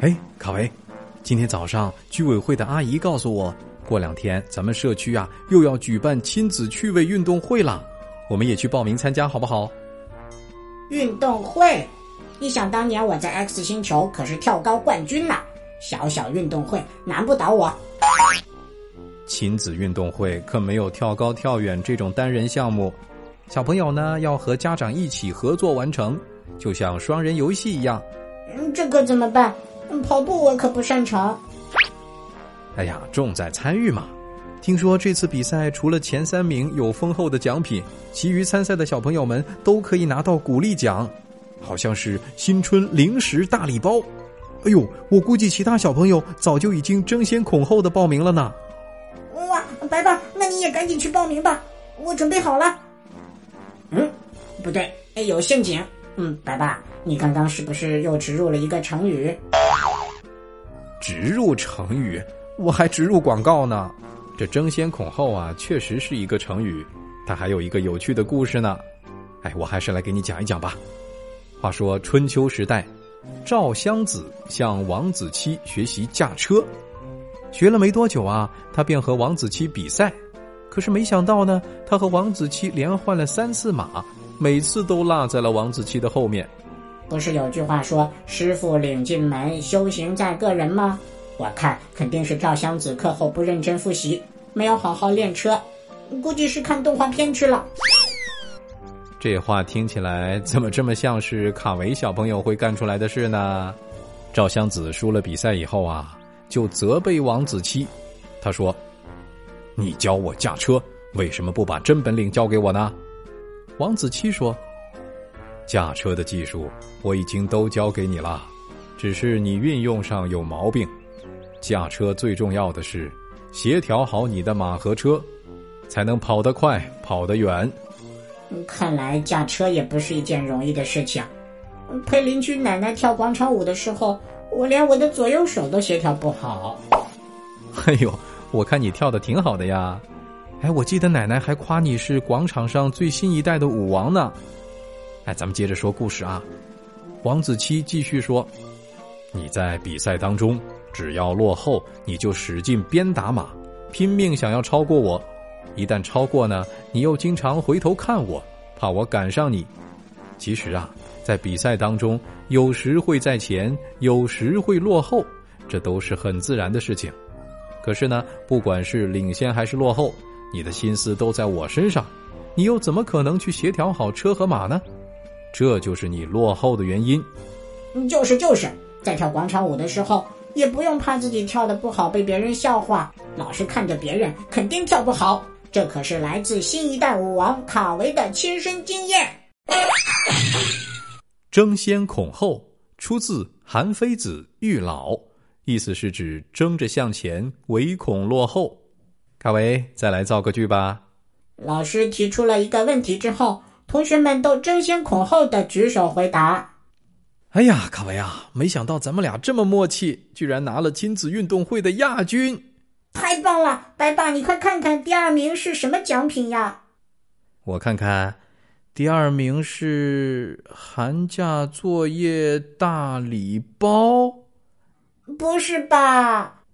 哎，卡维，今天早上居委会的阿姨告诉我，过两天咱们社区啊又要举办亲子趣味运动会了，我们也去报名参加好不好？运动会，一想当年我在 X 星球可是跳高冠军呢，小小运动会难不倒我。亲子运动会可没有跳高、跳远这种单人项目，小朋友呢要和家长一起合作完成，就像双人游戏一样。嗯，这可怎么办？跑步我可不擅长。哎呀，重在参与嘛！听说这次比赛除了前三名有丰厚的奖品，其余参赛的小朋友们都可以拿到鼓励奖，好像是新春零食大礼包。哎呦，我估计其他小朋友早就已经争先恐后的报名了呢。哇，白爸，那你也赶紧去报名吧，我准备好了。嗯，不对，有陷阱。嗯，白爸，你刚刚是不是又植入了一个成语？植入成语？我还植入广告呢。这争先恐后啊，确实是一个成语，它还有一个有趣的故事呢。哎，我还是来给你讲一讲吧。话说春秋时代，赵襄子向王子期学习驾车。学了没多久啊，他便和王子期比赛，可是没想到呢，他和王子期连换了三次马，每次都落在了王子期的后面。不是有句话说“师傅领进门，修行在个人”吗？我看肯定是赵襄子课后不认真复习，没有好好练车，估计是看动画片去了。这话听起来怎么这么像是卡维小朋友会干出来的事呢？赵襄子输了比赛以后啊。就责备王子期，他说：“你教我驾车，为什么不把真本领教给我呢？”王子期说：“驾车的技术我已经都教给你了，只是你运用上有毛病。驾车最重要的是协调好你的马和车，才能跑得快，跑得远。”看来驾车也不是一件容易的事情。陪邻居奶奶跳广场舞的时候。我连我的左右手都协调不好。哎呦，我看你跳的挺好的呀！哎，我记得奶奶还夸你是广场上最新一代的舞王呢。哎，咱们接着说故事啊。王子期继续说：“你在比赛当中，只要落后，你就使劲鞭打马，拼命想要超过我。一旦超过呢，你又经常回头看我，怕我赶上你。其实啊。”在比赛当中，有时会在前，有时会落后，这都是很自然的事情。可是呢，不管是领先还是落后，你的心思都在我身上，你又怎么可能去协调好车和马呢？这就是你落后的原因。就是就是，在跳广场舞的时候，也不用怕自己跳的不好被别人笑话，老是看着别人，肯定跳不好。这可是来自新一代舞王卡维的亲身经验。争先恐后出自《韩非子·育老》，意思是指争着向前，唯恐落后。卡维，再来造个句吧。老师提出了一个问题之后，同学们都争先恐后的举手回答。哎呀，卡维啊，没想到咱们俩这么默契，居然拿了亲子运动会的亚军！太棒了，白爸，你快看看第二名是什么奖品呀？我看看。第二名是寒假作业大礼包，不是吧？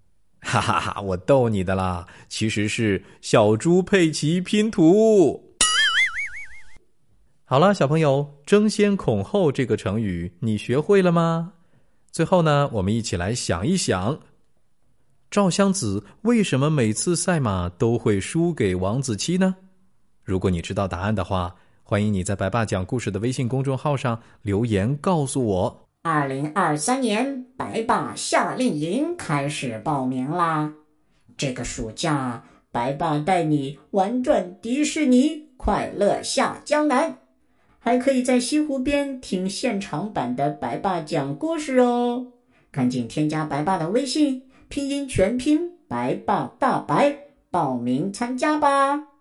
哈哈哈，我逗你的啦，其实是小猪佩奇拼图。好了，小朋友，争先恐后这个成语你学会了吗？最后呢，我们一起来想一想，赵襄子为什么每次赛马都会输给王子期呢？如果你知道答案的话。欢迎你在白爸讲故事的微信公众号上留言告诉我。二零二三年白爸夏令营开始报名啦！这个暑假，白爸带你玩转迪士尼，快乐下江南，还可以在西湖边听现场版的白爸讲故事哦！赶紧添加白爸的微信，拼音全拼白爸大白，报名参加吧！